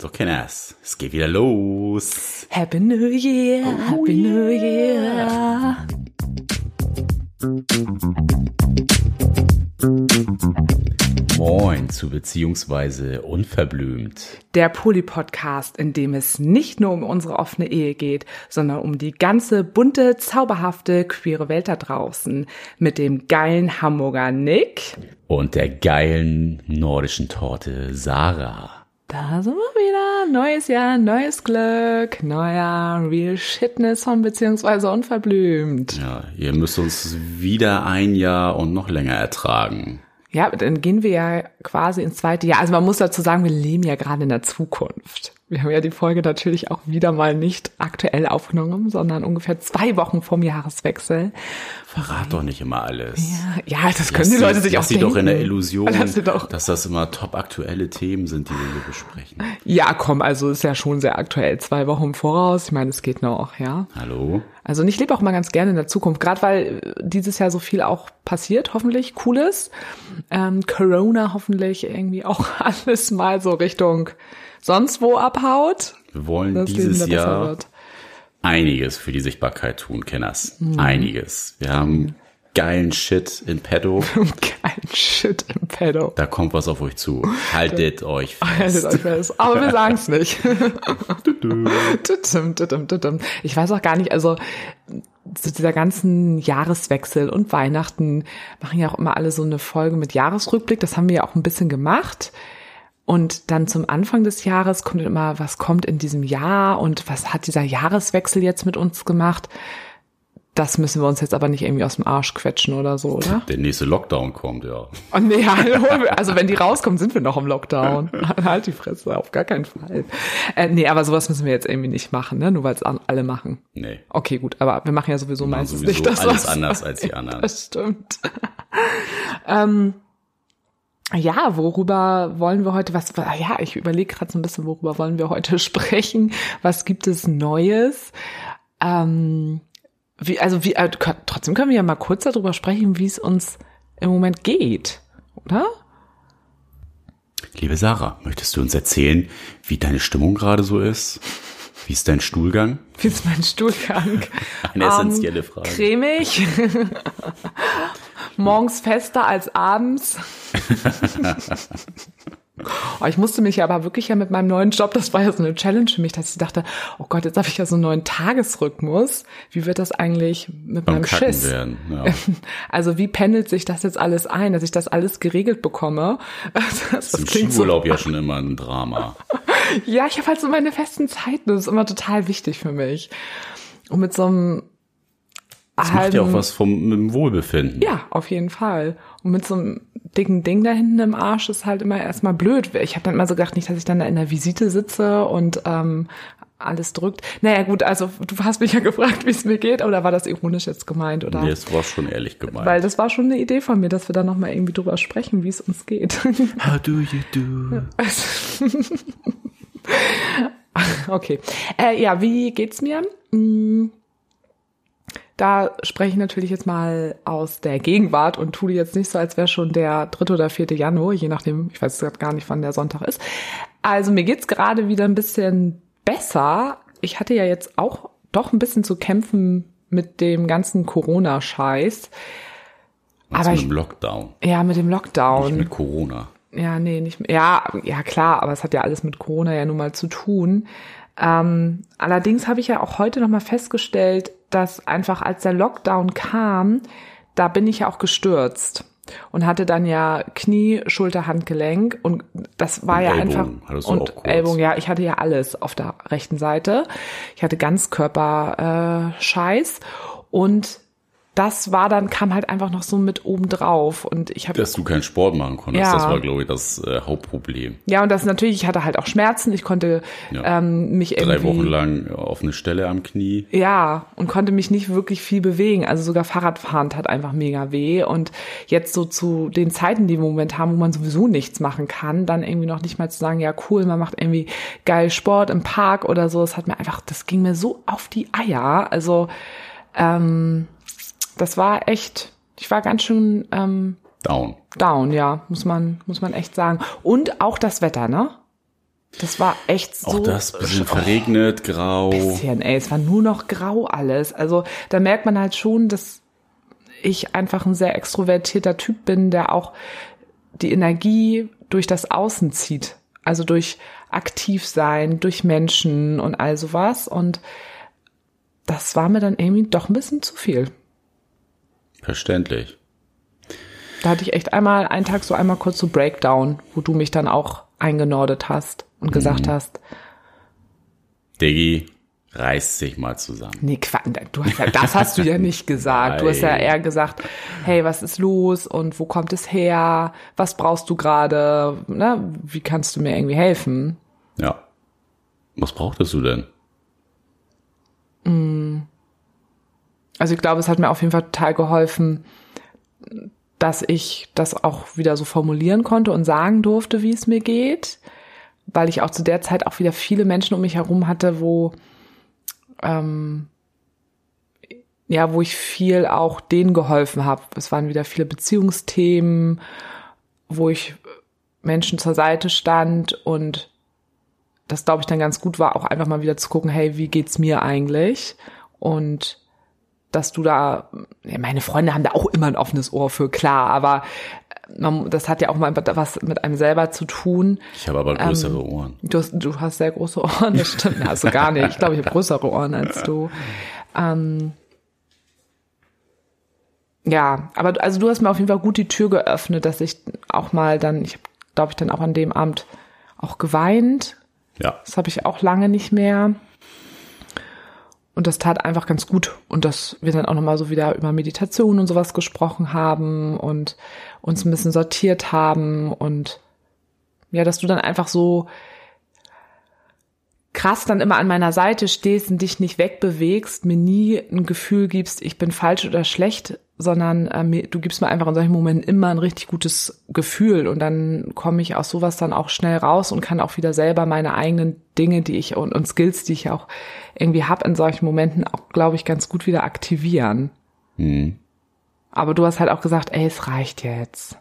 So, Kenners, es geht wieder los. Happy New Year, Oh Happy New Year. Moin zu beziehungsweise unverblümt. Der Poly-Podcast, in dem es nicht nur um unsere offene Ehe geht, sondern um die ganze bunte, zauberhafte, queere Welt da draußen. Mit dem geilen Hamburger Nick. Und der geilen nordischen Torte Sarah. Da sind wir wieder. Neues Jahr, neues Glück, neuer Real Shitness von beziehungsweise unverblümt. Ja, ihr müsst uns wieder ein Jahr und noch länger ertragen. Ja, dann gehen wir ja quasi ins zweite Jahr. Also man muss dazu sagen, wir leben ja gerade in der Zukunft. Wir haben ja die Folge natürlich auch wieder mal nicht aktuell aufgenommen, sondern ungefähr zwei Wochen vom Jahreswechsel. Verrat doch nicht immer alles. Ja, ja das können Lass die sie- Leute sich lass auch sie denken. doch in der Illusion, sie dass das immer top aktuelle Themen sind, die wir hier besprechen. Ja, komm, also ist ja schon sehr aktuell. Zwei Wochen im Voraus. Ich meine, es geht noch, ja. Hallo? Also ich lebe auch mal ganz gerne in der Zukunft, gerade weil äh, dieses Jahr so viel auch passiert, hoffentlich cooles. Ähm, Corona hoffentlich irgendwie auch alles mal so Richtung sonst wo abhaut. Wir wollen dieses Jahr einiges für die Sichtbarkeit tun, Kenners. Mhm. Einiges. Wir haben geilen Shit in petto. Kein Shit im Pedo. Da kommt was auf euch zu. Haltet euch Haltet fest. euch fest. Aber wir sagen es nicht. Ich weiß auch gar nicht, also zu dieser ganzen Jahreswechsel und Weihnachten machen ja auch immer alle so eine Folge mit Jahresrückblick. Das haben wir ja auch ein bisschen gemacht. Und dann zum Anfang des Jahres kommt immer, was kommt in diesem Jahr und was hat dieser Jahreswechsel jetzt mit uns gemacht? Das müssen wir uns jetzt aber nicht irgendwie aus dem Arsch quetschen oder so, oder? Der nächste Lockdown kommt, ja. Oh nee. Also wenn die rauskommen, sind wir noch im Lockdown. halt die Fresse, auf gar keinen Fall. Äh, nee, aber sowas müssen wir jetzt irgendwie nicht machen, ne? Nur weil es alle machen. Nee. Okay, gut, aber wir machen ja sowieso meistens sowieso nicht das, alles was- anders als die anderen. Das stimmt. ähm, ja, worüber wollen wir heute, was, ja, ich überlege gerade so ein bisschen, worüber wollen wir heute sprechen? Was gibt es Neues? Ähm, wie, also wie, äh, trotzdem können wir ja mal kurz darüber sprechen, wie es uns im Moment geht, oder? Liebe Sarah, möchtest du uns erzählen, wie deine Stimmung gerade so ist? Wie ist dein Stuhlgang? Wie ist mein Stuhlgang? Eine essentielle Frage. Cremig. Morgens fester als abends. Oh, ich musste mich ja aber wirklich ja mit meinem neuen Job, das war ja so eine Challenge für mich, dass ich dachte, oh Gott, jetzt habe ich ja so einen neuen Tagesrhythmus. Wie wird das eigentlich mit Beim meinem Kacken Schiss? werden. Ja. Also wie pendelt sich das jetzt alles ein, dass ich das alles geregelt bekomme? Das, Das ist im Skiurlaub ja schon immer ein Drama. Ja, ich habe halt so meine festen Zeiten. Das ist immer total wichtig für mich. Und mit so einem Das macht ja auch halben- was vom Wohlbefinden. Ja, auf jeden Fall. Und mit so einem dicken Ding da hinten im Arsch ist halt immer erstmal blöd. Ich habe dann immer so gedacht, nicht, dass ich dann da in der Visite sitze und ähm, alles drückt. Naja, gut, also du hast mich ja gefragt, wie es mir geht, oder war das ironisch jetzt gemeint? Oder? Nee, es war schon ehrlich gemeint. Weil das war schon eine Idee von mir, dass wir da nochmal irgendwie drüber sprechen, wie es uns geht. How do you do? Okay. Äh, ja, wie geht's mir? Hm, Da spreche ich natürlich jetzt mal aus der Gegenwart und tue jetzt nicht so, als wäre schon der dritte oder vierte Januar, je nachdem, ich weiß gerade gar nicht, wann der Sonntag ist. Also mir geht's gerade wieder ein bisschen besser. Ich hatte ja jetzt auch doch ein bisschen zu kämpfen mit dem ganzen Corona-Scheiß. Was Aber mit dem Lockdown, Ja, mit dem Lockdown. nicht mit Corona. Ja, nee, nicht. Ja, ja, klar, aber es hat ja alles mit Corona ja nun mal zu tun. Ähm, allerdings habe ich ja auch heute nochmal festgestellt, dass einfach als der Lockdown kam, da bin ich ja auch gestürzt und hatte dann ja Knie, Schulter, Handgelenk und das war Und ja Ellbogen einfach und. Ellbogen, ja, ich hatte ja alles auf der rechten Seite. Ich hatte Ganzkörper äh, Scheiß und das war dann kam halt einfach noch so mit oben drauf und ich habe Dass du keinen Sport machen konntest, Ja. das war, glaube ich, das äh, Hauptproblem. Ja, und das natürlich, ich hatte halt auch Schmerzen, ich konnte Ja. ähm, mich irgendwie. Drei Wochen lang auf eine Stelle am Knie. Ja, und konnte mich nicht wirklich viel bewegen. Also sogar Fahrradfahren tat einfach mega weh. Und jetzt so zu den Zeiten, die wir im Moment haben, wo man sowieso nichts machen kann, dann irgendwie noch nicht mal zu sagen, ja cool, man macht irgendwie geil Sport im Park oder so. Das hat mir einfach, das ging mir so auf die Eier. Also ähm, das war echt, ich war ganz schön ähm, Down. down, ja, muss man, muss man echt sagen. Und auch das Wetter, ne? Das war echt so. Auch das bisschen verregnet, grau. Bisschen, ey, es war nur noch grau alles. Also da merkt man halt schon, dass ich einfach ein sehr extrovertierter Typ bin, der auch die Energie durch das Außen zieht. Also durch aktiv sein, durch Menschen und all sowas. Und das war mir dann irgendwie doch ein bisschen zu viel. Verständlich. Da hatte ich echt einmal einen Tag so einmal kurz so Breakdown, wo du mich dann auch eingenordet hast und gesagt mhm. hast. Diggi, reiß sich mal zusammen. Nee, Quatsch, du hast ja, das hast du ja nicht gesagt. Du hast ja eher gesagt, hey, was ist los und wo kommt es her? Was brauchst du gerade? Ne? Wie kannst du mir irgendwie helfen? Ja. Was brauchtest du denn? Also ich glaube, es hat mir auf jeden Fall total geholfen, dass ich das auch wieder so formulieren konnte und sagen durfte, wie es mir geht, weil ich auch zu der Zeit auch wieder viele Menschen um mich herum hatte, wo ähm, ja, wo ich viel auch denen geholfen habe. Es waren wieder viele Beziehungsthemen, wo ich Menschen zur Seite stand und das glaube ich dann ganz gut war, auch einfach mal wieder zu gucken, hey, wie geht's mir eigentlich? Und dass du da, ja, meine Freunde haben da auch immer ein offenes Ohr für, klar, aber man, das hat ja auch mal was mit einem selber zu tun. Ich habe aber größere ähm, Ohren. Du hast, du hast sehr große Ohren, das stimmt. hast du gar nicht. Ich glaube, ich habe größere Ohren als du. Ähm, ja, aber also du hast mir auf jeden Fall gut die Tür geöffnet, dass ich auch mal dann, ich habe, glaube ich, dann auch an dem Abend auch geweint. Ja. Das habe ich auch lange nicht mehr. Und das tat einfach ganz gut. Und dass wir dann auch nochmal so wieder über Meditation und sowas gesprochen haben und uns ein bisschen sortiert haben und ja, dass du dann einfach so krass dann immer an meiner Seite stehst und dich nicht wegbewegst, mir nie ein Gefühl gibst, ich bin falsch oder schlecht, sondern äh, du gibst mir einfach in solchen Momenten immer ein richtig gutes Gefühl und dann komme ich aus sowas dann auch schnell raus und kann auch wieder selber meine eigenen Dinge, die ich und, und Skills, die ich auch irgendwie hab in solchen Momenten auch, glaube ich, ganz gut wieder aktivieren. Mhm. Aber du hast halt auch gesagt, ey, es reicht jetzt.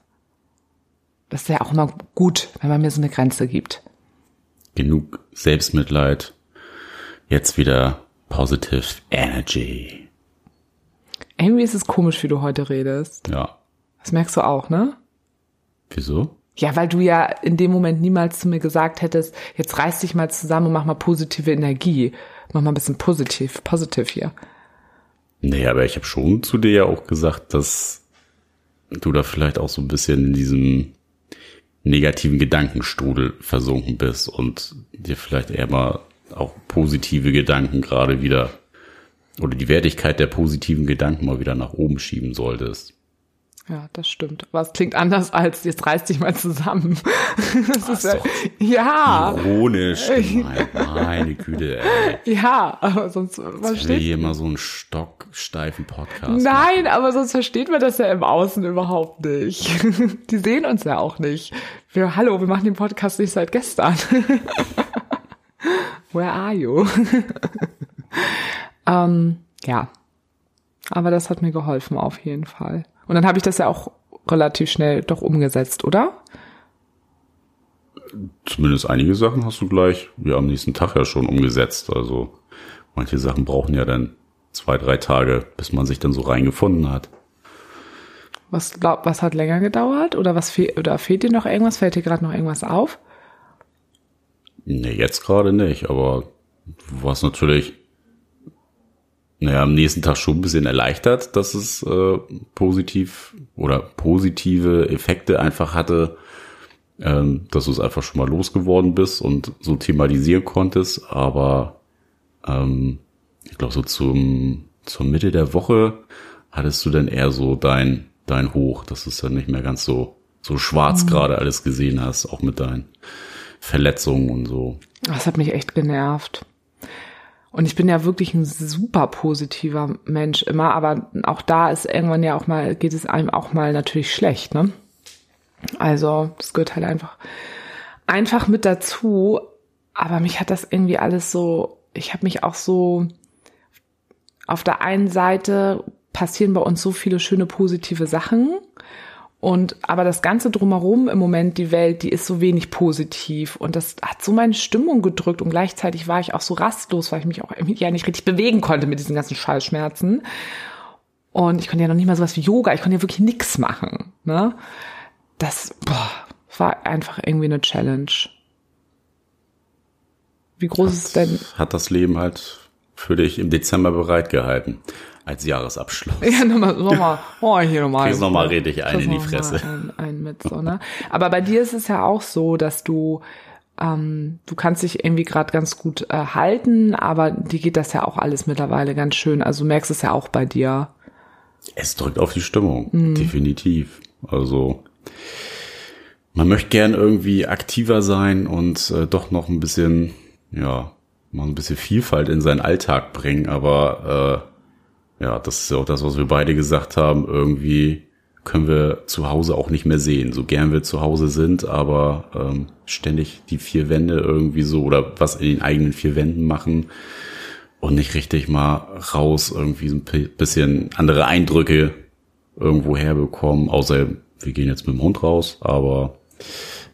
Das ist ja auch immer gut, wenn man mir so eine Grenze gibt. Genug Selbstmitleid. Jetzt wieder Positive Energy. Irgendwie ist es komisch, wie du heute redest. Ja. Das merkst du auch, ne? Wieso? Ja, weil du ja in dem Moment niemals zu mir gesagt hättest, jetzt reiß dich mal zusammen und mach mal positive Energie. Mach mal ein bisschen positiv, positiv hier. Nee, aber ich habe schon zu dir ja auch gesagt, dass du da vielleicht auch so ein bisschen in diesem negativen Gedankenstrudel versunken bist und dir vielleicht eher mal auch positive Gedanken gerade wieder oder die Wertigkeit der positiven Gedanken mal wieder nach oben schieben solltest. Ja, das stimmt. Aber es klingt anders als jetzt reiß dich mal zusammen. Das ist ja, ja. Ironisch gemeint. Meine Güte, ey. Ja, aber sonst versteht hier immer so einen stocksteifen Podcast. Nein, machen. aber sonst versteht man das ja im Außen überhaupt nicht. Die sehen uns ja auch nicht. Wir, hallo, wir machen den Podcast nicht seit gestern. Where are you? Ähm, ja. Aber das hat mir geholfen auf jeden Fall. Und dann habe ich das ja auch relativ schnell doch umgesetzt, oder? Zumindest einige Sachen hast du gleich, ja, am nächsten Tag ja schon umgesetzt. Also manche Sachen brauchen ja dann zwei, drei Tage, bis man sich dann so reingefunden hat. Was, glaub, was hat länger gedauert? Oder was fehlt, oder fehlt dir noch irgendwas? Fällt dir gerade noch irgendwas auf? Nee, jetzt gerade nicht, aber warst natürlich naja, am nächsten Tag schon ein bisschen erleichtert, dass es äh, positiv oder positive Effekte einfach hatte, ähm, dass du es einfach schon mal losgeworden bist und so thematisieren konntest. Aber ähm, ich glaube, so zum, zur Mitte der Woche hattest du dann eher so dein, dein Hoch, dass du es dann nicht mehr ganz so, so schwarz mhm. gerade alles gesehen hast, auch mit deinen Verletzungen und so. Das hat mich echt genervt. Und ich bin ja wirklich ein super positiver Mensch immer, aber auch da ist irgendwann ja auch mal, geht es einem auch mal natürlich schlecht, ne? Also, das gehört halt einfach, einfach mit dazu. Aber mich hat das irgendwie alles so, ich habe mich auch so, auf der einen Seite passieren bei uns so viele schöne positive Sachen Und aber das Ganze drumherum im Moment, die Welt, die ist so wenig positiv. Und das hat so meine Stimmung gedrückt. Und gleichzeitig war ich auch so rastlos, weil ich mich auch ja nicht richtig bewegen konnte mit diesen ganzen Schallschmerzen. Und ich konnte ja noch nicht mal sowas wie Yoga, ich konnte ja wirklich nichts machen. Ne? Das boah, war einfach irgendwie eine Challenge. Wie groß hat, ist denn? Hat das Leben halt für dich im Dezember bereitgehalten als Jahresabschluss. Ja, nochmal, nochmal, oh, hier nochmal. Kriegst nochmal richtig einen in die Fresse. Ein, ein mit so, ne? Aber bei dir ist es ja auch so, dass du, ähm, du kannst dich irgendwie gerade ganz gut äh, halten, aber dir geht das ja auch alles mittlerweile ganz schön. Also du merkst es ja auch bei dir. Es drückt auf die Stimmung, mhm. definitiv. Also man möchte gern irgendwie aktiver sein und äh, doch noch ein bisschen, ja, mal ein bisschen Vielfalt in seinen Alltag bringen, aber äh, ja, das ist ja auch das, was wir beide gesagt haben. Irgendwie können wir zu Hause auch nicht mehr sehen, so gern wir zu Hause sind, aber ähm, ständig die vier Wände irgendwie so oder was in den eigenen vier Wänden machen und nicht richtig mal raus irgendwie ein bisschen andere Eindrücke irgendwo herbekommen, außer wir gehen jetzt mit dem Hund raus, aber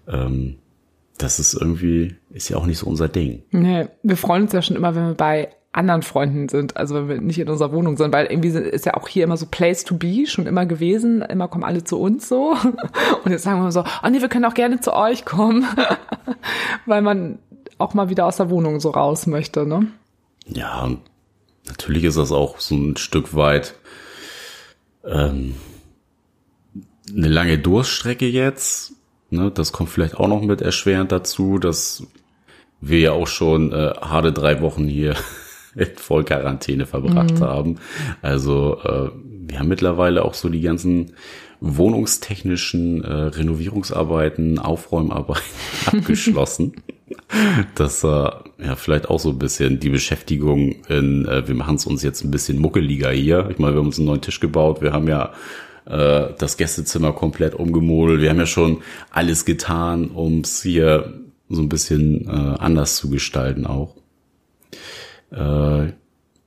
ähm, das ist irgendwie, ist ja auch nicht so unser Ding. Nee, wir freuen uns ja schon immer, wenn wir bei anderen Freunden sind, also wenn wir nicht in unserer Wohnung sind, weil irgendwie ist ja auch hier immer so Place to be schon immer gewesen, immer kommen alle zu uns so und jetzt sagen wir so, oh nee, wir können auch gerne zu euch kommen, weil man auch mal wieder aus der Wohnung so raus möchte, ne? Ja, natürlich ist das auch so ein Stück weit ähm, eine lange Durststrecke jetzt. Ne, das kommt vielleicht auch noch mit erschwerend dazu, dass wir ja auch schon äh, harte drei Wochen hier in Vollquarantäne verbracht mhm. haben. Also äh, wir haben mittlerweile auch so die ganzen wohnungstechnischen äh, Renovierungsarbeiten, Aufräumarbeiten abgeschlossen. Das äh, ja vielleicht auch so ein bisschen die Beschäftigung in, äh, wir machen es uns jetzt ein bisschen muckeliger hier. Ich meine, wir haben uns einen neuen Tisch gebaut, wir haben ja äh, das Gästezimmer komplett umgemodelt, wir haben ja schon alles getan, um es hier so ein bisschen äh, anders zu gestalten auch. Äh,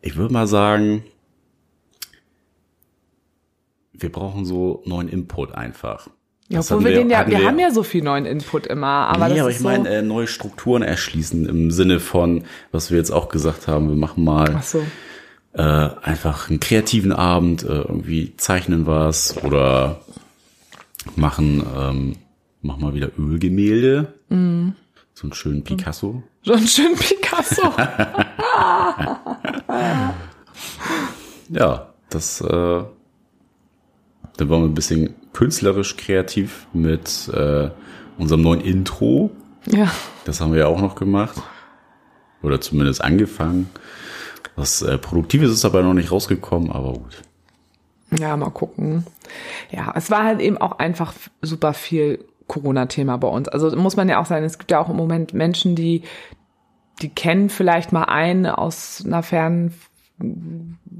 ich würde mal sagen, wir brauchen so neuen Input einfach. Ja, obwohl wir, den ja, wir, wir, haben ja so viel neuen Input immer, aber nee, das aber ich meine, äh, neue Strukturen erschließen im Sinne von, was wir jetzt auch gesagt haben, wir machen mal so. äh, einfach einen kreativen Abend, äh, irgendwie zeichnen was oder machen, ähm, machen mal wieder Ölgemälde. Mm. So einen schönen Picasso. So einen schönen Picasso. ja, das, äh, dann wollen wir ein bisschen künstlerisch kreativ mit äh, unserem neuen Intro. Ja. Das haben wir ja auch noch gemacht. Oder zumindest angefangen. Was äh, Produktives ist aber noch nicht rausgekommen, aber gut. Ja, mal gucken. Ja, es war halt eben auch einfach super viel Corona-Thema bei uns. Also muss man ja auch sagen, es gibt ja auch im Moment Menschen, die, die kennen vielleicht mal einen aus einer fernen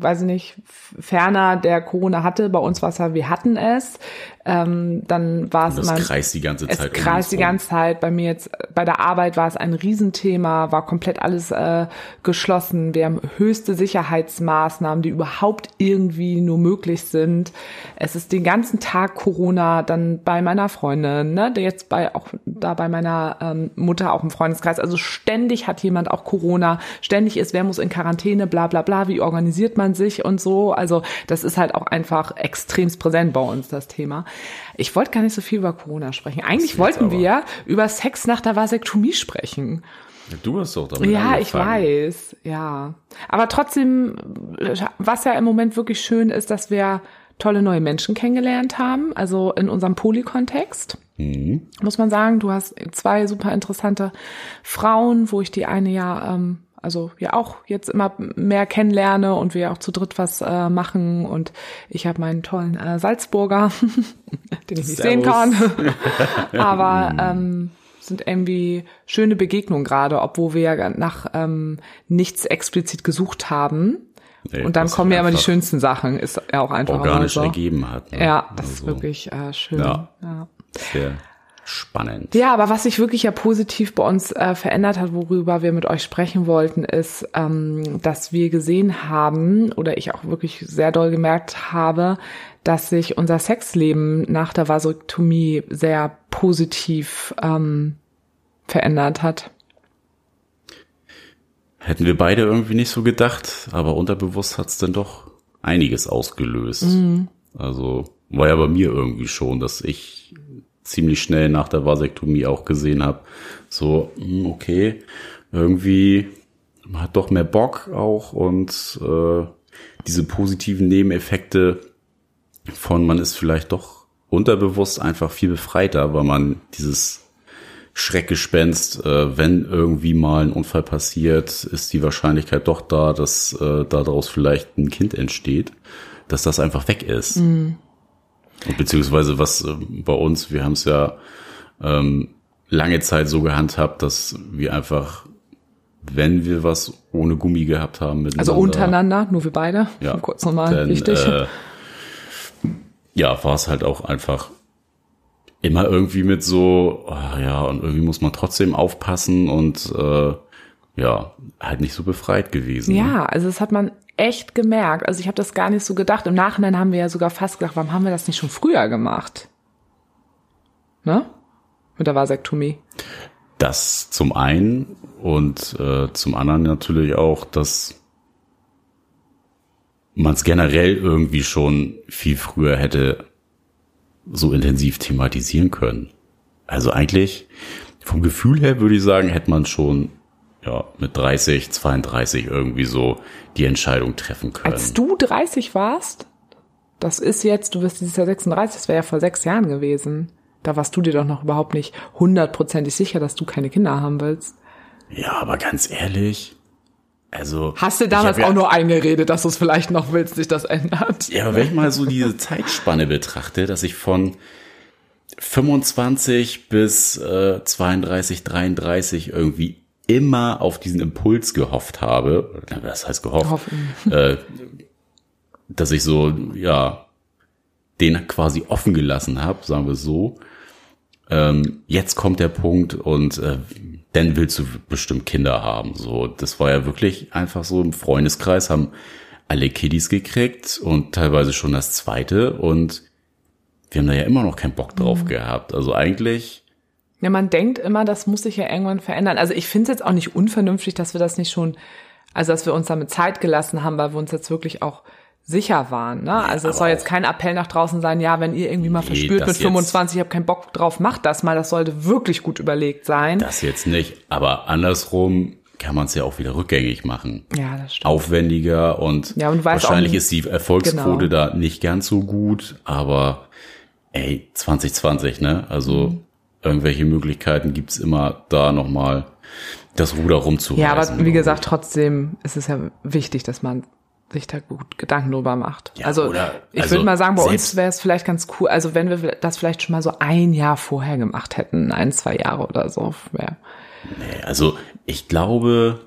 weiß ich nicht, ferner der Corona hatte. Bei uns war es ja, wir hatten es. Ähm, dann war es immer. Es kreist die ganze Zeit. Es kreist die ganze Zeit. Bei mir jetzt, bei der Arbeit war es ein Riesenthema, war komplett alles äh, geschlossen. Wir haben höchste Sicherheitsmaßnahmen, die überhaupt irgendwie nur möglich sind. Es ist den ganzen Tag Corona, dann bei meiner Freundin, ne, der jetzt bei auch da bei meiner ähm, Mutter auch im Freundeskreis. Also ständig hat jemand auch Corona, ständig ist, wer muss in Quarantäne, bla bla bla, wie organisiert man sich und so. Also das ist halt auch einfach extremst präsent bei uns, das Thema. Ich wollte gar nicht so viel über Corona sprechen. Eigentlich wollten wir über Sex nach der Vasektomie sprechen. Du hast doch damit Ja, ich weiß, ja. Aber trotzdem, was ja im Moment wirklich schön ist, dass wir tolle neue Menschen kennengelernt haben, also in unserem Polykontext. Mhm. Muss man sagen, du hast zwei super interessante Frauen, wo ich die eine ja ähm, also ja auch jetzt immer mehr kennenlerne und wir auch zu dritt was äh, machen und ich habe meinen tollen äh, Salzburger, den ich nicht Servus. sehen kann, aber ähm, sind irgendwie schöne Begegnungen gerade, obwohl wir ja nach ähm, nichts explizit gesucht haben. Nee, und dann kommen ja immer die schönsten Sachen, ist ja auch einfach organisch so. ergeben hat. Ne? Ja, das also, ist wirklich äh, schön. Ja. ja. Sehr spannend. Ja, aber was sich wirklich ja positiv bei uns äh, verändert hat, worüber wir mit euch sprechen wollten, ist, ähm, dass wir gesehen haben oder ich auch wirklich sehr doll gemerkt habe, dass sich unser Sexleben nach der Vasektomie sehr positiv ähm, verändert hat. Hätten wir beide irgendwie nicht so gedacht, aber unterbewusst hat's dann doch einiges ausgelöst. Mhm. Also war ja bei mir irgendwie schon, dass ich ziemlich schnell nach der Vasektomie auch gesehen habe, so, hm, okay, irgendwie man hat doch mehr Bock auch und äh, diese positiven Nebeneffekte von man ist vielleicht doch unterbewusst einfach viel befreiter, weil man dieses Schreckgespenst, äh, wenn irgendwie mal ein Unfall passiert, ist die Wahrscheinlichkeit doch da, dass äh, daraus vielleicht ein Kind entsteht, dass das einfach weg ist. Mhm. Beziehungsweise was äh, bei uns, wir haben es ja ähm, lange Zeit so gehandhabt, dass wir einfach, wenn wir was ohne Gummi gehabt haben, also untereinander, nur wir beide, ja, kurz nochmal dann, wichtig. Äh, ja, war es halt auch einfach immer irgendwie mit so, oh, ja, und irgendwie muss man trotzdem aufpassen und äh, ja, halt nicht so befreit gewesen. Ja, ne? also das hat man echt gemerkt. Also ich habe das gar nicht so gedacht. Im Nachhinein haben wir ja sogar fast gedacht, warum haben wir das nicht schon früher gemacht? Ne? Mit der Vasektomie. Das zum einen und äh, zum anderen natürlich auch, dass man es generell irgendwie schon viel früher hätte so intensiv thematisieren können. Also eigentlich vom Gefühl her würde ich sagen, hätte man schon ja, mit 30, 32 irgendwie so die Entscheidung treffen können. Als du 30 warst, das ist jetzt, du wirst dieses Jahr 36, das wäre ja vor sechs Jahren gewesen. Da warst du dir doch noch überhaupt nicht hundertprozentig sicher, dass du keine Kinder haben willst. Ja, aber ganz ehrlich, also. Hast du damals auch nur eingeredet, dass du es vielleicht noch willst, sich das ändert? Ja, aber wenn ich mal so diese Zeitspanne betrachte, dass ich von 25 bis äh, 32, 33 irgendwie immer auf diesen Impuls gehofft habe, das heißt gehofft, äh, dass ich so, ja, den quasi offen gelassen habe, sagen wir so. Ähm, jetzt kommt der Punkt und äh, dann willst du bestimmt Kinder haben. So, das war ja wirklich einfach so im Freundeskreis haben alle Kiddies gekriegt und teilweise schon das zweite und wir haben da ja immer noch keinen Bock drauf mhm. gehabt. Also eigentlich. Ja, man denkt immer, das muss sich ja irgendwann verändern. Also ich finde es jetzt auch nicht unvernünftig, dass wir das nicht schon, also dass wir uns damit Zeit gelassen haben, weil wir uns jetzt wirklich auch sicher waren. Ne? Also es soll jetzt kein Appell nach draußen sein, ja, wenn ihr irgendwie mal nee, verspürt mit 25, ich habe keinen Bock drauf, macht das mal. Das sollte wirklich gut überlegt sein. Das jetzt nicht, aber andersrum kann man es ja auch wieder rückgängig machen. Ja, das stimmt. Aufwendiger und, ja, und wahrscheinlich ist die Erfolgsquote genau. da nicht ganz so gut, aber ey, 2020, ne? Also mhm. Irgendwelche Möglichkeiten gibt's immer da nochmal das Ruder rumzureißen. Ja, aber wie gesagt, trotzdem ist es ja wichtig, dass man sich da gut Gedanken drüber macht. Ja, also oder, ich also würde mal sagen, bei uns wäre es vielleicht ganz cool, also wenn wir das vielleicht schon mal so ein Jahr vorher gemacht hätten, ein, zwei Jahre oder so. Wär. Nee, also ich glaube,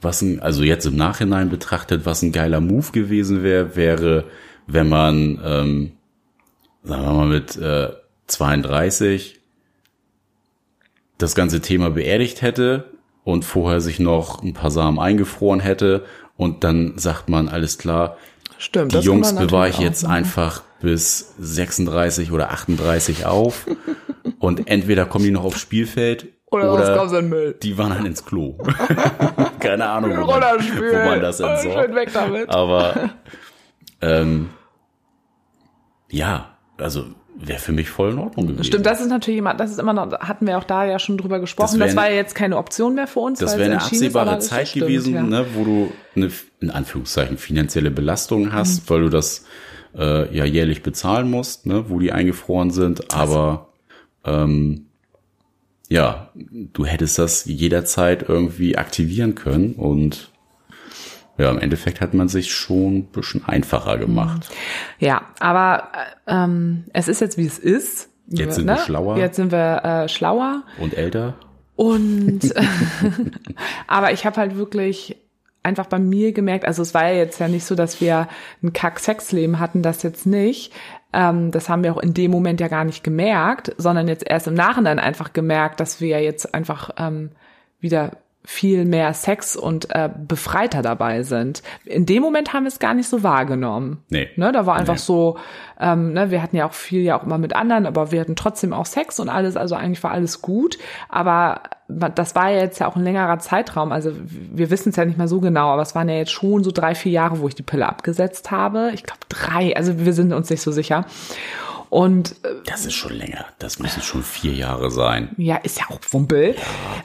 was ein, also jetzt im Nachhinein betrachtet, was ein geiler Move gewesen wäre, wäre, wenn man, ähm, sagen wir mal, mit äh, 32 das ganze Thema beerdigt hätte und vorher sich noch ein paar Samen eingefroren hätte und dann sagt man, alles klar, Stimmt, die Jungs bewahre ich jetzt machen. einfach bis 36 oder 38 auf und entweder kommen die noch aufs Spielfeld oder, oder die wandern ins Klo. Keine Ahnung, wo man, wo man das entsorgt. Weg damit. Aber ähm, ja, also wäre für mich voll in Ordnung gewesen. Stimmt, das ist natürlich immer, das ist immer noch, hatten wir auch da ja schon drüber gesprochen. Das, das war ja jetzt keine Option mehr für uns. Das wäre eine absehbare ist, Zeit stimmt, gewesen, ja. ne, wo du eine, in Anführungszeichen, finanzielle Belastung hast, mhm. weil du das äh, ja jährlich bezahlen musst, ne, wo die eingefroren sind. Aber ähm, ja, du hättest das jederzeit irgendwie aktivieren können und ja, im Endeffekt hat man sich schon ein bisschen einfacher gemacht. Ja, aber ähm, es ist jetzt, wie es ist. Jetzt sind ne? wir schlauer. Jetzt sind wir äh, schlauer. Und älter. Und aber ich habe halt wirklich einfach bei mir gemerkt, also es war ja jetzt ja nicht so, dass wir ein Kack-Sexleben hatten, das jetzt nicht. Ähm, das haben wir auch in dem Moment ja gar nicht gemerkt, sondern jetzt erst im Nachhinein einfach gemerkt, dass wir jetzt einfach ähm, wieder viel mehr Sex und äh, befreiter dabei sind. In dem Moment haben wir es gar nicht so wahrgenommen. Nee. Ne, da war einfach Nee. so, ähm, ne, wir hatten ja auch viel ja auch immer mit anderen, aber wir hatten trotzdem auch Sex und alles, also eigentlich war alles gut. Aber das war ja jetzt ja auch ein längerer Zeitraum. Also wir wissen es ja nicht mehr so genau, aber es waren ja jetzt schon so drei, vier Jahre, wo ich die Pille abgesetzt habe. Ich glaube drei, also wir sind uns nicht so sicher. Und äh, Das ist schon länger. Das müssen schon vier Jahre sein. ja, ist ja auch Wumpel.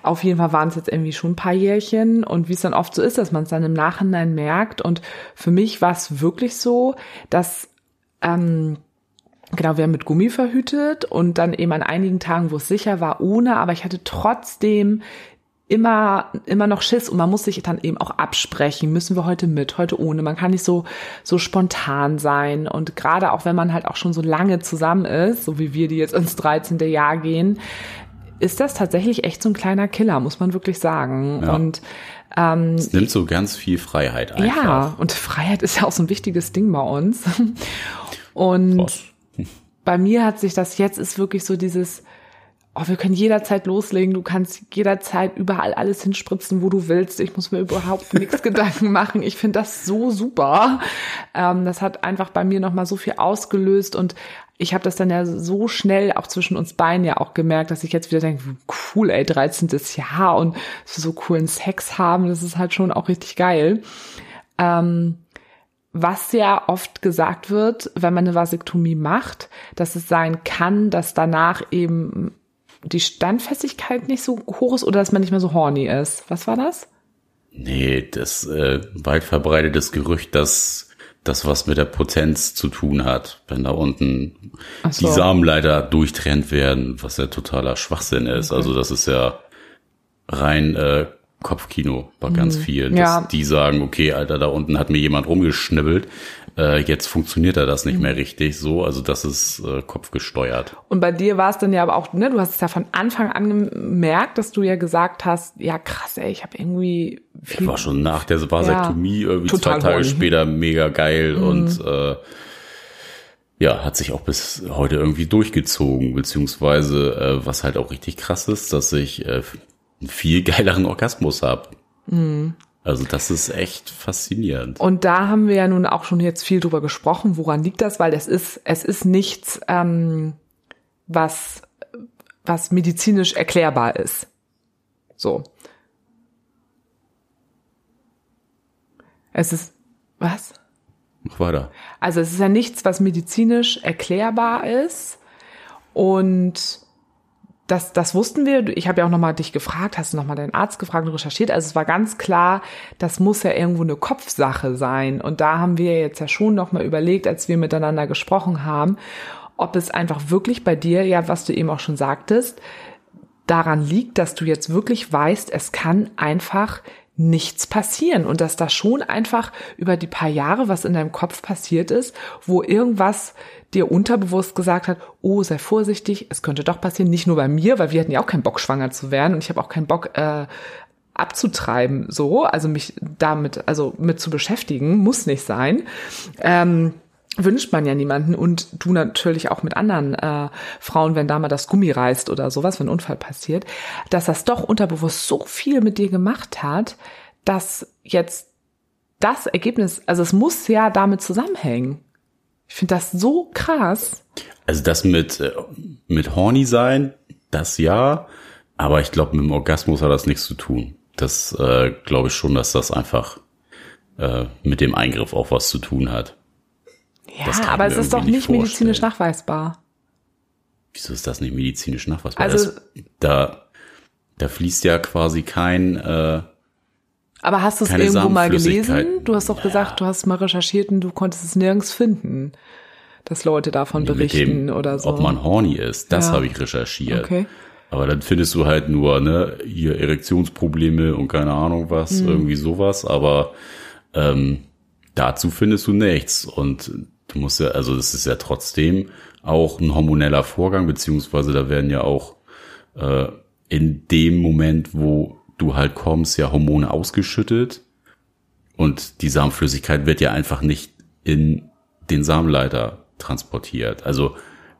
Auf jeden Fall waren es jetzt irgendwie schon ein paar Jährchen und wie es dann oft so ist, dass man es dann im Nachhinein merkt. Und für mich war es wirklich so, dass ähm, genau wir haben mit Gummi verhütet und dann eben an einigen Tagen, wo es sicher war, ohne, aber ich hatte trotzdem immer immer noch Schiss und man muss sich dann eben auch absprechen, müssen wir heute mit, heute ohne. Man kann nicht so so spontan sein und gerade auch wenn man halt auch schon so lange zusammen ist, so wie wir die jetzt ins 13. Jahr gehen, ist das tatsächlich echt so ein kleiner Killer, muss man wirklich sagen. Ja. Und ähm, Es nimmt so ganz viel Freiheit einfach. ja, und Freiheit ist ja auch so ein wichtiges Ding bei uns. Und Was? bei mir hat sich das jetzt ist wirklich so dieses, oh, wir können jederzeit loslegen, du kannst jederzeit überall alles hinspritzen, wo du willst. Ich muss mir überhaupt nichts Gedanken machen. Ich finde das so super. Ähm, das hat einfach bei mir nochmal so viel ausgelöst und ich habe das dann ja so schnell auch zwischen uns beiden ja auch gemerkt, dass ich jetzt wieder denke, cool, ey, 13. Jahr und so coolen Sex haben, das ist halt schon auch richtig geil. Ähm, was ja oft gesagt wird, wenn man eine Vasektomie macht, dass es sein kann, dass danach eben die Standfestigkeit nicht so hoch ist oder dass man nicht mehr so horny ist. Was war das? Nee, das äh, weit verbreitetes Gerücht, dass das was mit der Potenz zu tun hat, wenn da unten so. die Samenleiter durchtrennt werden, was ja totaler Schwachsinn ist. Also das ist ja rein äh, Kopfkino bei ganz vielen. Dass Ja. Die sagen, okay, Alter, da unten hat mir jemand rumgeschnibbelt, äh, jetzt funktioniert da das nicht mehr richtig so. Also das ist äh, kopfgesteuert. Und bei dir war es dann ja aber auch, ne, du hast es ja von Anfang an gemerkt, dass du ja gesagt hast, ja krass, ey, ich habe irgendwie viel war schon nach der Vasektomie irgendwie total zwei Tage horny. später mega geil und äh, ja, hat sich auch bis heute irgendwie durchgezogen, beziehungsweise äh, was halt auch richtig krass ist, dass ich äh, einen viel geileren Orgasmus habe. Also das ist echt faszinierend. Und da haben wir ja nun auch schon jetzt viel drüber gesprochen. Woran liegt das? Weil es ist, es ist nichts, ähm, was, was medizinisch erklärbar ist. So. Es ist, was? Mach weiter. Also es ist ja nichts, was medizinisch erklärbar ist. Und das, das wussten wir. Ich habe ja auch nochmal dich gefragt, hast du nochmal deinen Arzt gefragt und recherchiert. Also es war ganz klar, das muss ja irgendwo eine Kopfsache sein. Und da haben wir jetzt ja schon nochmal überlegt, als wir miteinander gesprochen haben, ob es einfach wirklich bei dir, ja, was du eben auch schon sagtest, daran liegt, dass du jetzt wirklich weißt, es kann einfach nichts passieren und dass da schon einfach über die paar Jahre was in deinem Kopf passiert ist, wo irgendwas dir unterbewusst gesagt hat, oh, sei vorsichtig, es könnte doch passieren, nicht nur bei mir, weil wir hatten ja auch keinen Bock, schwanger zu werden und ich habe auch keinen Bock, äh, abzutreiben, so, also mich damit, also mit zu beschäftigen, muss nicht sein. Ähm, wünscht man ja niemanden und du natürlich auch mit anderen äh, Frauen, wenn da mal das Gummi reißt oder sowas, wenn ein Unfall passiert, dass das doch unterbewusst so viel mit dir gemacht hat, dass jetzt das Ergebnis, also es muss ja damit zusammenhängen. Ich finde das so krass. Also das mit, äh, mit horny sein, das ja, aber ich glaube, mit dem Orgasmus hat das nichts zu tun. Das äh, glaube ich schon, dass das einfach äh, mit dem Eingriff auch was zu tun hat. Ja, aber es ist doch nicht nicht medizinisch nachweisbar. Wieso ist das nicht medizinisch nachweisbar? Also- das, da, da fließt ja quasi kein, äh, Aber hast du es irgendwo mal gelesen? Du hast doch gesagt, du hast mal recherchiert und du konntest es nirgends finden, dass Leute davon mit berichten dem, oder so. ob man horny ist. Das Ja. habe ich recherchiert. Okay. Aber dann findest du halt nur, ne, hier Erektionsprobleme und keine Ahnung was, Hm. irgendwie sowas, aber ähm, dazu findest du nichts. Und du musst ja, also das ist ja trotzdem auch ein hormoneller Vorgang, beziehungsweise da werden ja auch äh, in dem Moment, wo du halt kommst, ja Hormone ausgeschüttet. Und die Samenflüssigkeit wird ja einfach nicht in den Samenleiter transportiert. Also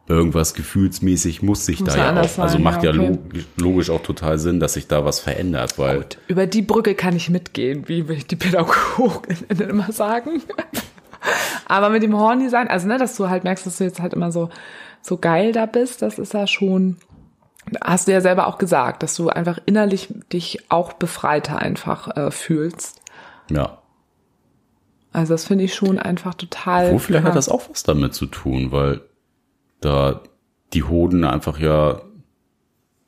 irgendwas gefühlsmäßig muss sich Muss da ja auch, also sein, macht ja, okay. logisch, auch total Sinn, dass sich da was verändert, weil Über die Brücke kann ich mitgehen, wie die Pädagoginnen immer sagen. Aber mit dem Horny sein, also ne, dass du halt merkst, dass du jetzt halt immer so so geil da bist, das ist ja schon hast du ja selber auch gesagt, dass du einfach innerlich dich auch befreiter einfach äh, fühlst. ja. Also das finde ich schon einfach total. Wo vielleicht hat das auch was damit zu tun, weil da die Hoden einfach ja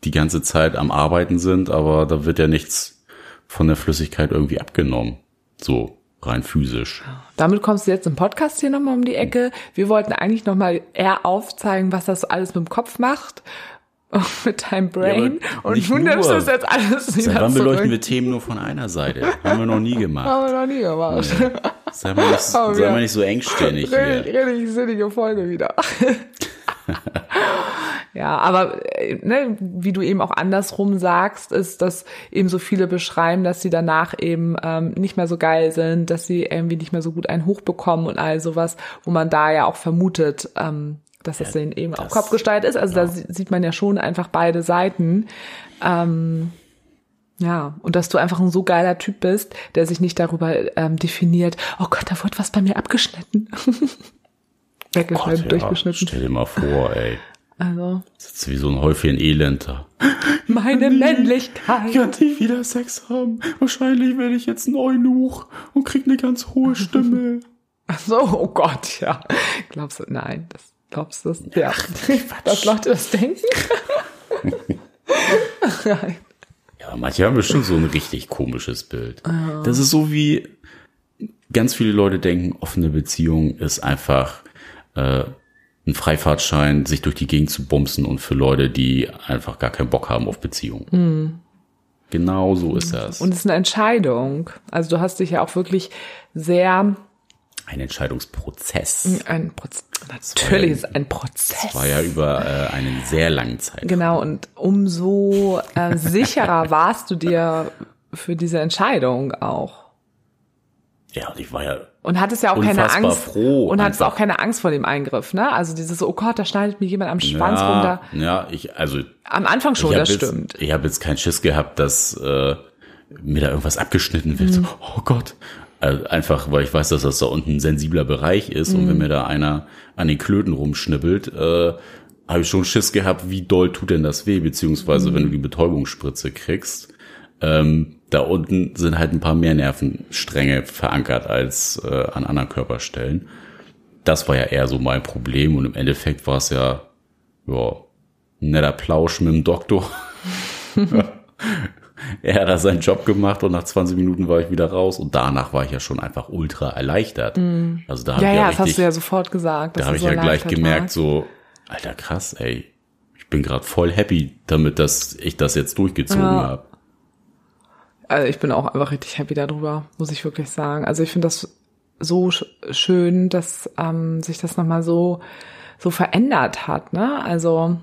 die ganze Zeit am Arbeiten sind, aber da wird ja nichts von der Flüssigkeit irgendwie abgenommen. So rein physisch. Damit kommst du jetzt im Podcast hier nochmal um die Ecke. Wir wollten eigentlich nochmal eher aufzeigen, was das alles mit dem Kopf macht. Mit deinem Brain. aber und du nimmst das jetzt alles Seit wieder wann zurück. beleuchten wir Themen nur von einer Seite? Haben wir noch nie gemacht. Haben wir noch nie gemacht. Sei mal nicht, sei mal nicht so engstirnig Richtig, hier. richtig sinnige Folge wieder. ja, aber äh, ne, wie du eben auch andersrum sagst, ist, dass eben so viele beschreiben, dass sie danach eben ähm, nicht mehr so geil sind, dass sie irgendwie nicht mehr so gut einen hochbekommen und all sowas, wo man da ja auch vermutet, ähm, dass das denen eben auch das- Kopfgesteuert ist. Also da sie- sieht man ja schon einfach beide Seiten. Ähm, ja, und dass du einfach ein so geiler Typ bist, der sich nicht darüber ähm, definiert, oh Gott, da wurde was bei mir abgeschnitten. Weggeschnitten, Gott, ja, durchgeschnitten. stell dir mal vor, ey. Also, Sitzt wie so ein Häufchen Elend da. meine Männlichkeit. kann nie wieder Sex haben. Wahrscheinlich werde ich jetzt ein Eunuch und krieg eine ganz hohe Stimme. Ach so, oh Gott, ja. Glaubst du, nein, das glaubst du das? Ja. Was Leute das denken? Nein. Ja, manche haben bestimmt so ein richtig komisches Bild. Das ist so wie ganz viele Leute denken, offene Beziehung ist einfach äh, ein Freifahrtschein, sich durch die Gegend zu bumsen und für Leute, die einfach gar keinen Bock haben auf Beziehung. Genau so ist das. Und es ist eine Entscheidung. Also du hast dich ja auch wirklich sehr ein Entscheidungsprozess. ein Proz natürlich ist es ein Das Prozess. war ja über äh, einen sehr langen Zeitraum. Genau, und umso äh, sicherer warst du dir für diese Entscheidung auch. Ja, und ich war ja Und hattest ja auch keine Angst. froh, und hattest einfach. auch keine Angst vor dem Eingriff, ne? Also dieses, oh Gott, da schneidet mir jemand am Schwanz runter. ja, ja, ich also Am Anfang schon, das jetzt, stimmt. Ich habe jetzt keinen Schiss gehabt, dass äh, mir da irgendwas abgeschnitten wird. Mhm. Oh Gott. Also einfach, weil ich weiß, dass das da unten ein sensibler Bereich ist und wenn Mhm. mir da einer an den Klöten rumschnippelt, äh, habe ich schon Schiss gehabt, wie doll tut denn das weh, beziehungsweise Mhm. wenn du die Betäubungsspritze kriegst. Ähm, da unten sind halt ein paar mehr Nervenstränge verankert als äh, an anderen Körperstellen. Das war ja eher so mein Problem und im Endeffekt war es ja, ja, ein netter Plausch mit dem Doktor. er hat da seinen Job gemacht und nach 20 Minuten war ich wieder raus und danach war ich ja schon einfach ultra erleichtert. Also da habe Ja, ich ja, ja das hast richtig, du ja sofort gesagt. da habe ich so ja gleich gemerkt, warst. so, alter krass, ey, ich bin gerade voll happy damit, dass ich das jetzt durchgezogen Ja. habe. Also ich bin auch einfach richtig happy darüber, muss ich wirklich sagen. Also ich finde das so sch schön, dass ähm, sich das nochmal so, so verändert hat. Ne? Also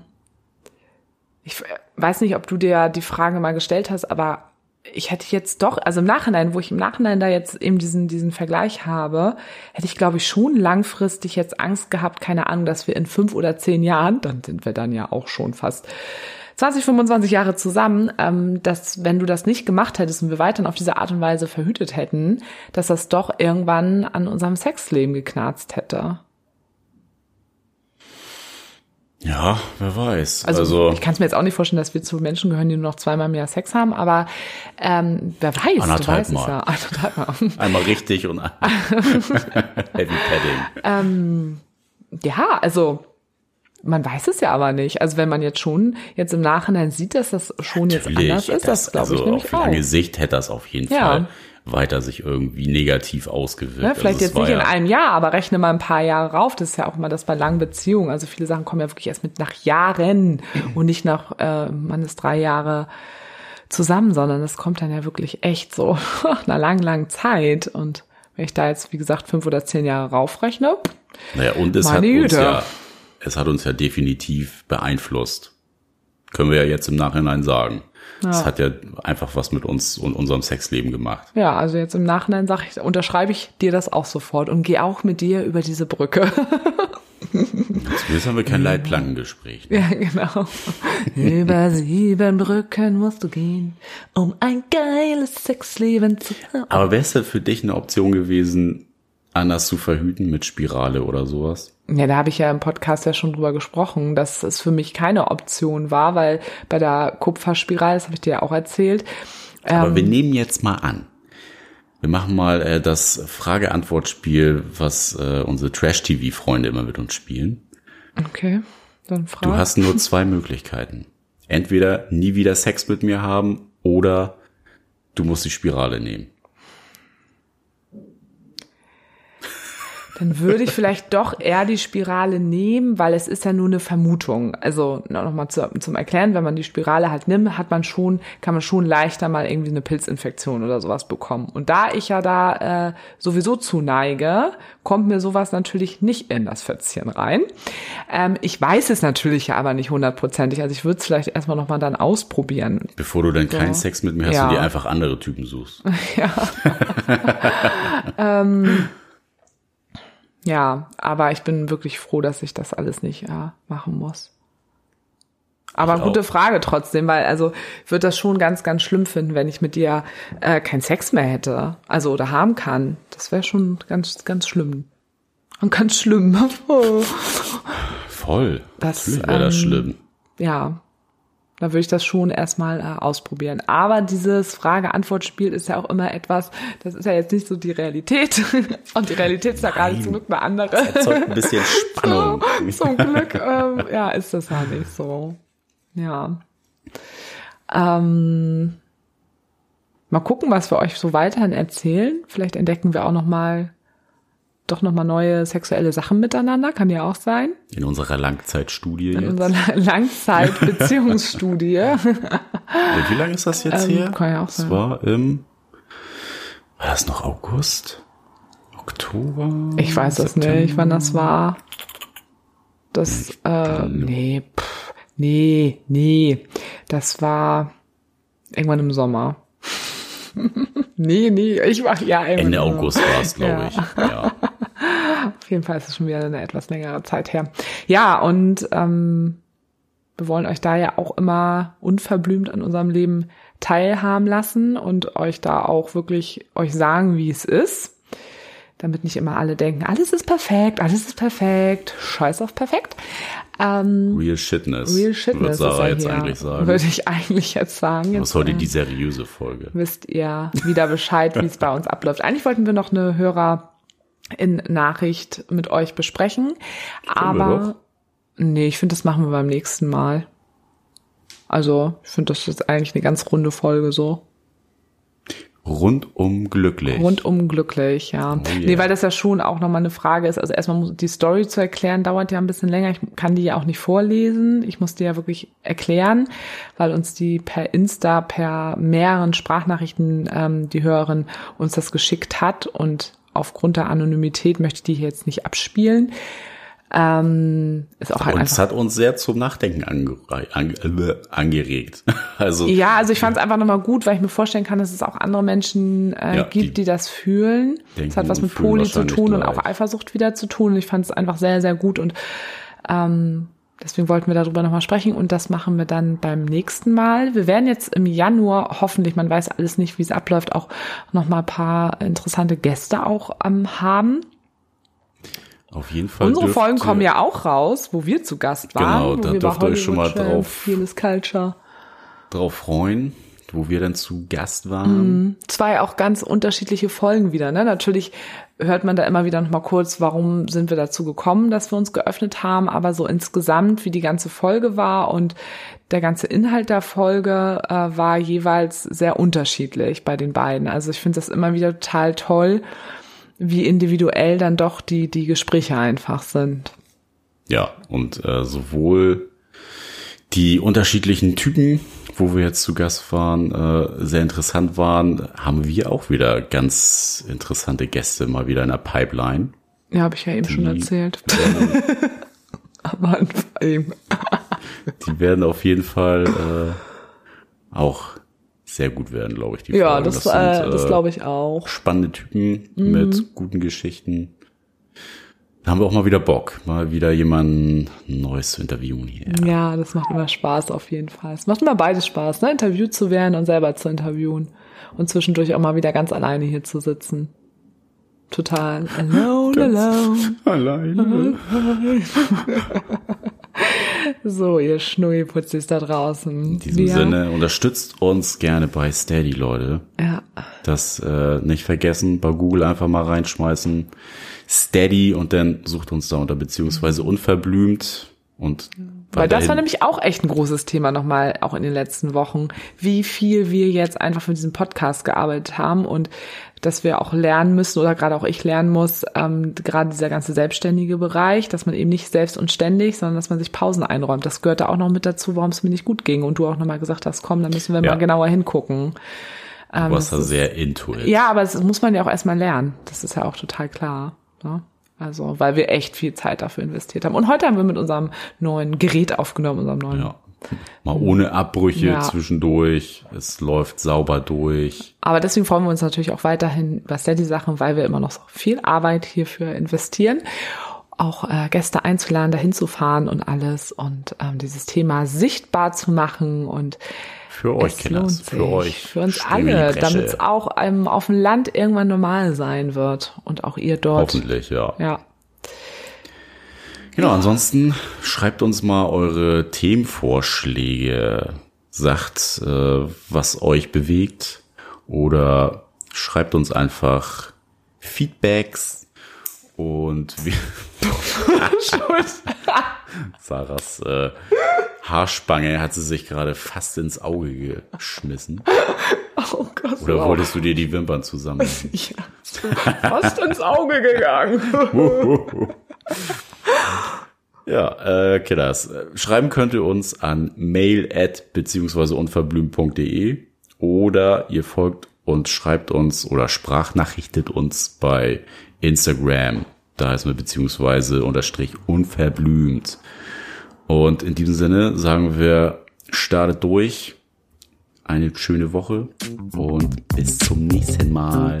ich weiß nicht, ob du dir die Frage mal gestellt hast, aber ich hätte jetzt doch, also im Nachhinein, wo ich im Nachhinein da jetzt eben diesen, diesen Vergleich habe, hätte ich, glaube ich, schon langfristig jetzt Angst gehabt, keine Ahnung, dass wir in fünf oder zehn Jahren, dann sind wir dann ja auch schon fast 20, 25 Jahre zusammen, ähm, dass wenn du das nicht gemacht hättest und wir weiterhin auf diese Art und Weise verhütet hätten, dass das doch irgendwann an unserem Sexleben geknarzt hätte. Ja, wer weiß. Also, Also, ich kann es mir jetzt auch nicht vorstellen, dass wir zu Menschen gehören, die nur noch zweimal im Jahr Sex haben, aber ähm, wer weiß, du Anderthalb weißt es Mal. ja. Anderthalb Mal. einmal richtig und Heavy Padding. Ja, also man weiß es ja aber nicht. Also wenn man jetzt schon jetzt im Nachhinein sieht, dass das schon jetzt anders ist, das glaube ich also nämlich auf auch. lange Sicht hätte das auf jeden Ja. Fall weiter sich irgendwie negativ ausgewirkt. Ne, vielleicht also jetzt nicht in ja, einem Jahr, aber rechne mal ein paar Jahre rauf. Das ist ja auch mal das bei langen Beziehungen. Also viele Sachen kommen ja wirklich erst mit nach Jahren und nicht nach, äh, man ist drei Jahre zusammen, sondern es kommt dann ja wirklich echt so nach einer langen, langen Zeit. Und wenn ich da jetzt, wie gesagt, fünf oder zehn Jahre raufrechne, Naja, und es hat uns Güte. ja, es hat uns ja definitiv beeinflusst. Können wir ja jetzt im Nachhinein sagen. Es hat ja einfach was mit uns und unserem Sexleben gemacht. ja, also jetzt im Nachhinein sage ich, unterschreibe ich dir das auch sofort und gehe auch mit dir über diese Brücke. Zumindest haben wir kein Leitplangengespräch. Ja, genau. Über sieben Brücken musst du gehen, um ein geiles Sexleben zu haben. Aber wäre es denn für dich eine Option gewesen, anders zu verhüten mit Spirale oder sowas? Ja, da habe ich ja im Podcast ja schon drüber gesprochen, dass es für mich keine Option war, weil bei der Kupferspirale, das habe ich dir ja auch erzählt. Aber wir nehmen jetzt mal an, wir machen mal äh, das Frage-Antwort-Spiel, was äh, unsere Trash-TV-Freunde immer mit uns spielen. Okay, dann frag. Du hast nur zwei Möglichkeiten. Entweder nie wieder Sex mit mir haben oder du musst die Spirale nehmen. Dann würde ich vielleicht doch eher die Spirale nehmen, weil es ist ja nur eine Vermutung. Also nochmal zu, zum Erklären, wenn man die Spirale halt nimmt, hat man schon, kann man schon leichter mal irgendwie eine Pilzinfektion oder sowas bekommen. Und da ich ja da äh, sowieso zuneige, kommt mir sowas natürlich nicht in das Fötzchen rein. Ähm, ich weiß es natürlich ja aber nicht hundertprozentig. Also ich würde es vielleicht erstmal nochmal dann ausprobieren. Bevor du dann so. keinen Sex mit mir hast ja. und dir einfach andere Typen suchst. ja. ähm, ja, aber ich bin wirklich froh, dass ich das alles nicht ja, machen muss. Aber gute Frage trotzdem, weil also ich würde das schon ganz, ganz schlimm finden, wenn ich mit dir äh, keinen Sex mehr hätte, also oder haben kann. Das wäre schon ganz, ganz schlimm. Und ganz schlimm. Voll. Das wäre das ähm, schlimm. Ja, da würde ich das schon erstmal äh, ausprobieren. Aber dieses Frage-Antwort-Spiel ist ja auch immer etwas, das ist ja jetzt nicht so die Realität. Und die Realität ist ja gerade zum Glück eine andere. Das erzeugt ein bisschen Spannung. so, zum Glück, ähm, ja, ist das ja nicht so. Ja. Ähm, mal gucken, was wir euch so weiterhin erzählen. Vielleicht entdecken wir auch noch mal doch nochmal neue sexuelle Sachen miteinander, kann ja auch sein. In unserer Langzeitstudie In jetzt. unserer Langzeitbeziehungsstudie. Wie lange ist das jetzt Ähm, her? kann ja auch das sein. war im, war das noch August? Oktober? ich weiß das September? nicht, wann das war. Das, äh, nee, pff, nee, nee. Das war irgendwann im Sommer. nee, nee, ich war, ja, Ende. August war es, glaube Ja. ich. Ja. Auf jeden Fall ist es schon wieder eine etwas längere Zeit her. Ja, und ähm, wir wollen euch da ja auch immer unverblümt an unserem Leben teilhaben lassen und euch da auch wirklich euch sagen, wie es ist. Damit nicht immer alle denken, alles ist perfekt, alles ist perfekt, scheiß auf perfekt. Ähm, Real Shitness. Real Würde Shitness ist Sarah jetzt hier, eigentlich sagen. Würde ich eigentlich jetzt sagen. Was Jetzt, heute äh, die seriöse Folge? wisst ihr wieder Bescheid, wie es bei uns abläuft. Eigentlich wollten wir noch eine Hörer in Nachricht mit euch besprechen, aber nee, ich finde, das machen wir beim nächsten Mal. Also, ich finde, das ist eigentlich eine ganz runde Folge so. Rundum glücklich. Rundum glücklich, ja. Oh yeah. Nee, weil das ja schon auch nochmal eine Frage ist. Also erstmal muss die Story zu erklären, dauert ja ein bisschen länger. Ich kann die ja auch nicht vorlesen. Ich muss die ja wirklich erklären, weil uns die per Insta, per mehreren Sprachnachrichten ähm, die Hörerin uns das geschickt hat. Und aufgrund der Anonymität möchte ich die hier jetzt nicht abspielen. Ähm, ist auch halt Und es hat uns sehr zum Nachdenken ange ange äh, angeregt. Also Ja, also ich fand es einfach nochmal gut, weil ich mir vorstellen kann, dass es auch andere Menschen äh, Ja, gibt, die die, das fühlen. Es hat was und mit Poli zu tun und gleich. auch Eifersucht wieder zu tun. Und ich fand es einfach sehr, sehr gut und ähm, deswegen wollten wir darüber nochmal sprechen und das machen wir dann beim nächsten Mal. Wir werden jetzt im Januar hoffentlich, man weiß alles nicht, wie es abläuft, auch nochmal ein paar interessante Gäste auch ähm, haben. auf jeden Fall. Unsere Folgen kommen ja auch raus, wo wir zu Gast waren. Genau, da wir dürft ihr euch schon mal drauf- Culture. drauf freuen, wo wir dann zu Gast waren. zwei auch ganz unterschiedliche Folgen wieder. Ne? Natürlich hört man da immer wieder noch mal kurz, warum sind wir dazu gekommen, dass wir uns geöffnet haben, aber so insgesamt, wie die ganze Folge war und der ganze Inhalt der Folge äh, war jeweils sehr unterschiedlich bei den beiden. Also ich finde das immer wieder total toll, wie individuell dann doch die, die Gespräche einfach sind. Ja, und äh, sowohl die unterschiedlichen Typen, wo wir jetzt zu Gast waren, äh, sehr interessant waren, haben wir auch wieder ganz interessante Gäste mal wieder in der Pipeline. Ja, habe ich ja eben schon erzählt. aber eben. Die werden auf jeden Fall äh, auch sehr gut werden, glaube ich. Die Ja, Folgen. das, äh, das äh, glaube ich auch. spannende Typen Mhm. mit guten Geschichten. Haben wir auch mal wieder Bock, mal wieder jemanden Neues zu interviewen hier. Ja, das macht immer Spaß auf jeden Fall. Es macht immer beides Spaß, ne? Interviewt zu werden und selber zu interviewen. Und zwischendurch auch mal wieder ganz alleine hier zu sitzen. Total alone, alone. Alleine. So, ihr Schnulliputzis da draußen. In diesem Wir- Sinne, unterstützt uns gerne bei Steady, Leute. Ja, Das äh, nicht vergessen, bei Google einfach mal reinschmeißen. Steady und dann sucht uns da unter beziehungsweise unverblümt und Weil das war nämlich auch echt ein großes Thema nochmal, auch in den letzten Wochen, wie viel wir jetzt einfach für diesen Podcast gearbeitet haben und dass wir auch lernen müssen oder gerade auch ich lernen muss, ähm, gerade dieser ganze selbstständige Bereich, dass man eben nicht selbst und ständig, sondern dass man sich Pausen einräumt. Das gehört da auch noch mit dazu, warum es mir nicht gut ging. Und du auch nochmal gesagt hast, komm, da müssen wir Ja. mal genauer hingucken. du warst da das ist- sehr into it. Ja, aber das muss man ja auch erstmal lernen. Das ist ja auch total klar. Ne? Also, weil wir echt viel Zeit dafür investiert haben. Und heute haben wir mit unserem neuen Gerät aufgenommen, unserem neuen Ja. Mal ohne Abbrüche Ja. zwischendurch. Es läuft sauber durch. Aber deswegen freuen wir uns natürlich auch weiterhin über Steady-Sachen, weil wir immer noch so viel Arbeit hierfür investieren. Auch äh, Gäste einzuladen, dahin zu fahren und alles und ähm, dieses Thema sichtbar zu machen und Für euch, es Kinders. Für euch. Für uns alle, damit es auch ähm, auf dem Land irgendwann normal sein wird und auch ihr dort. Hoffentlich, ja. Ja, Genau, ansonsten schreibt uns mal eure Themenvorschläge. Sagt, äh, was euch bewegt. Oder schreibt uns einfach Feedbacks. Und wir Sarahs äh, Haarspange hat sie sich gerade fast ins Auge geschmissen. Oh Gott. Oder wow. wolltest du dir die Wimpern zusammen? Ja, fast ins Auge gegangen. Ja, äh, Killers. Äh, Schreiben könnt ihr uns an mail at beziehungsweise unverblümt.de oder ihr folgt und schreibt uns oder sprachnachrichtet uns bei Instagram. Da heißen wir beziehungsweise unterstrich unverblümt. Und in diesem Sinne sagen wir, startet durch. Eine schöne Woche und bis zum nächsten Mal.